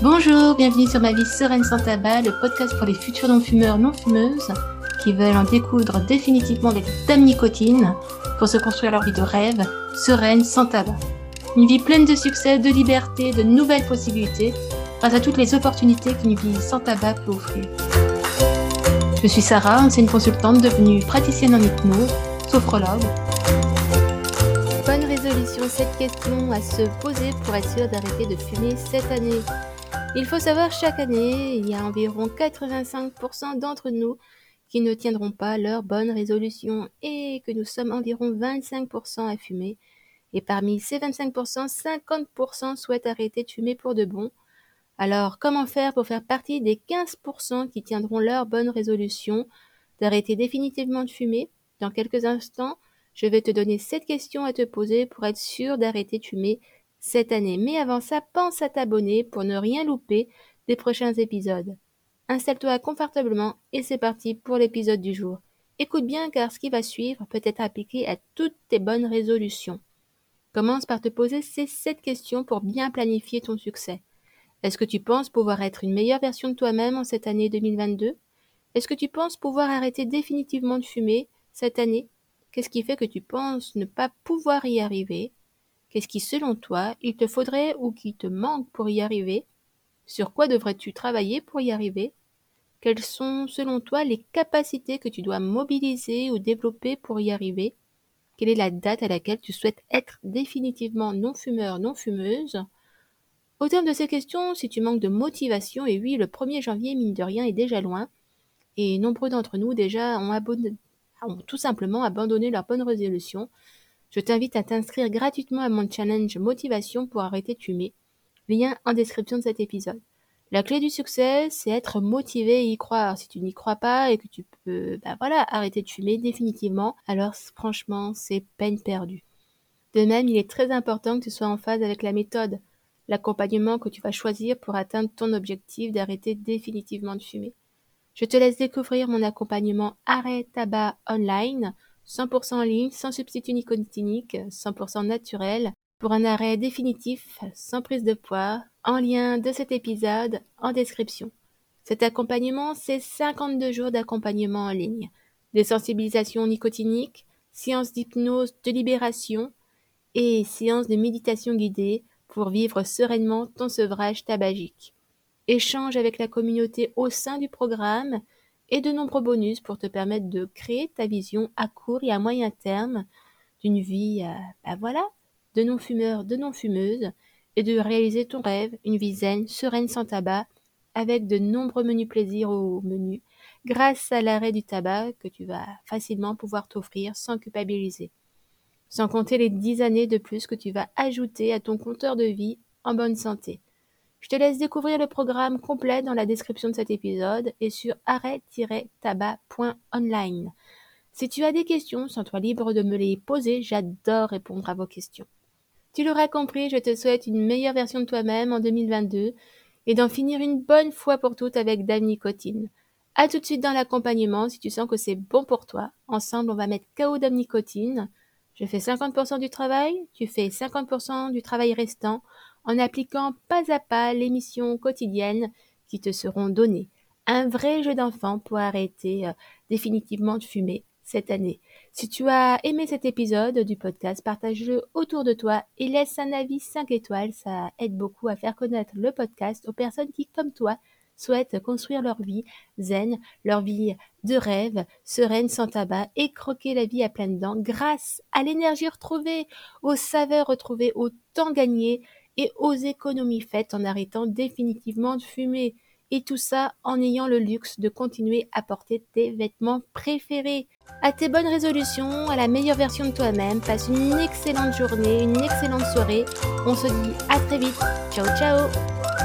Bonjour, bienvenue sur Ma vie sereine sans tabac, le podcast pour les futurs non-fumeurs non-fumeuses qui veulent en découdre définitivement avec dame nicotine pour se construire leur vie de rêve, sereine, sans tabac. Une vie pleine de succès, de liberté, de nouvelles possibilités, grâce à toutes les opportunités qu'une vie sans tabac peut offrir. Je suis Sarah, ancienne consultante devenue praticienne en hypnose, sophrologue. Bonne résolution, cette question à se poser pour être sûr d'arrêter de fumer cette année. Il faut savoir, chaque année, il y a environ 85% d'entre nous qui ne tiendront pas leur bonne résolution et que nous sommes environ 25% à fumer. Et parmi ces 25%, 50% souhaitent arrêter de fumer pour de bon. Alors, comment faire pour faire partie des 15% qui tiendront leur bonne résolution d'arrêter définitivement de fumer? Dans quelques instants, je vais te donner cette question à te poser pour être sûr d'arrêter de fumer cette année. Mais avant ça, pense à t'abonner pour ne rien louper des prochains épisodes. Installe-toi confortablement et c'est parti pour l'épisode du jour. Écoute bien car ce qui va suivre peut être appliqué à toutes tes bonnes résolutions. Commence par te poser ces sept questions pour bien planifier ton succès. Est-ce que tu penses pouvoir être une meilleure version de toi-même en cette année 2022 Est-ce que tu penses pouvoir arrêter définitivement de fumer cette année? Qu'est-ce qui fait que tu penses ne pas pouvoir y arriver? Qu'est-ce qui, selon toi, il te faudrait ou qui te manque pour y arriver? Sur quoi devrais-tu travailler pour y arriver? Quelles sont, selon toi, les capacités que tu dois mobiliser ou développer pour y arriver? Quelle est la date à laquelle tu souhaites être définitivement non-fumeur, non-fumeuse? Au terme de ces questions, si tu manques de motivation, et oui, le 1er janvier, mine de rien, est déjà loin, et nombreux d'entre nous déjà ont, ont tout simplement abandonné leur bonne résolution, je t'invite à t'inscrire gratuitement à mon challenge Motivation pour arrêter de fumer. Lien en description de cet épisode. La clé du succès, c'est être motivé et y croire. Si tu n'y crois pas et que tu peux, bah voilà, arrêter de fumer définitivement, alors franchement, c'est peine perdue. De même, il est très important que tu sois en phase avec la méthode, l'accompagnement que tu vas choisir pour atteindre ton objectif d'arrêter définitivement de fumer. Je te laisse découvrir mon accompagnement Arrêt Tabac Online 100% en ligne, sans substitut nicotinique, 100% naturel, pour un arrêt définitif, sans prise de poids, en lien de cet épisode en description. Cet accompagnement, c'est 52 jours d'accompagnement en ligne, des sensibilisations nicotiniques, séances d'hypnose de libération et séances de méditation guidée pour vivre sereinement ton sevrage tabagique. Échange avec la communauté au sein du programme et de nombreux bonus pour te permettre de créer ta vision à court et à moyen terme d'une vie, bah voilà, de non-fumeur, de non-fumeuse, et de réaliser ton rêve, une vie zen, sereine sans tabac, avec de nombreux menus plaisirs au menu, grâce à l'arrêt du tabac que tu vas facilement pouvoir t'offrir sans culpabiliser. Sans compter les dix années de plus que tu vas ajouter à ton compteur de vie en bonne santé. Je te laisse découvrir le programme complet dans la description de cet épisode et sur arrêt-tabac.online. Si tu as des questions, sens-toi libre de me les poser, j'adore répondre à vos questions. Tu l'auras compris, je te souhaite une meilleure version de toi-même en 2022 et d'en finir une bonne fois pour toutes avec Dame Nicotine. A tout de suite dans l'accompagnement si tu sens que c'est bon pour toi. Ensemble, on va mettre KO Dame Nicotine. Je fais 50% du travail, tu fais 50% du travail restant en appliquant pas à pas les missions quotidiennes qui te seront données. Un vrai jeu d'enfant pour arrêter euh, définitivement de fumer cette année. Si tu as aimé cet épisode du podcast, partage-le autour de toi et laisse un avis 5 étoiles. Ça aide beaucoup à faire connaître le podcast aux personnes qui, comme toi, souhaitent construire leur vie zen, leur vie de rêve, sereine sans tabac et croquer la vie à pleines dents grâce à l'énergie retrouvée, aux saveurs retrouvées, au temps gagné et aux économies faites en arrêtant définitivement de fumer. Et tout ça en ayant le luxe de continuer à porter tes vêtements préférés. À tes bonnes résolutions, à la meilleure version de toi-même, passe une excellente journée, une excellente soirée. On se dit à très vite. Ciao ciao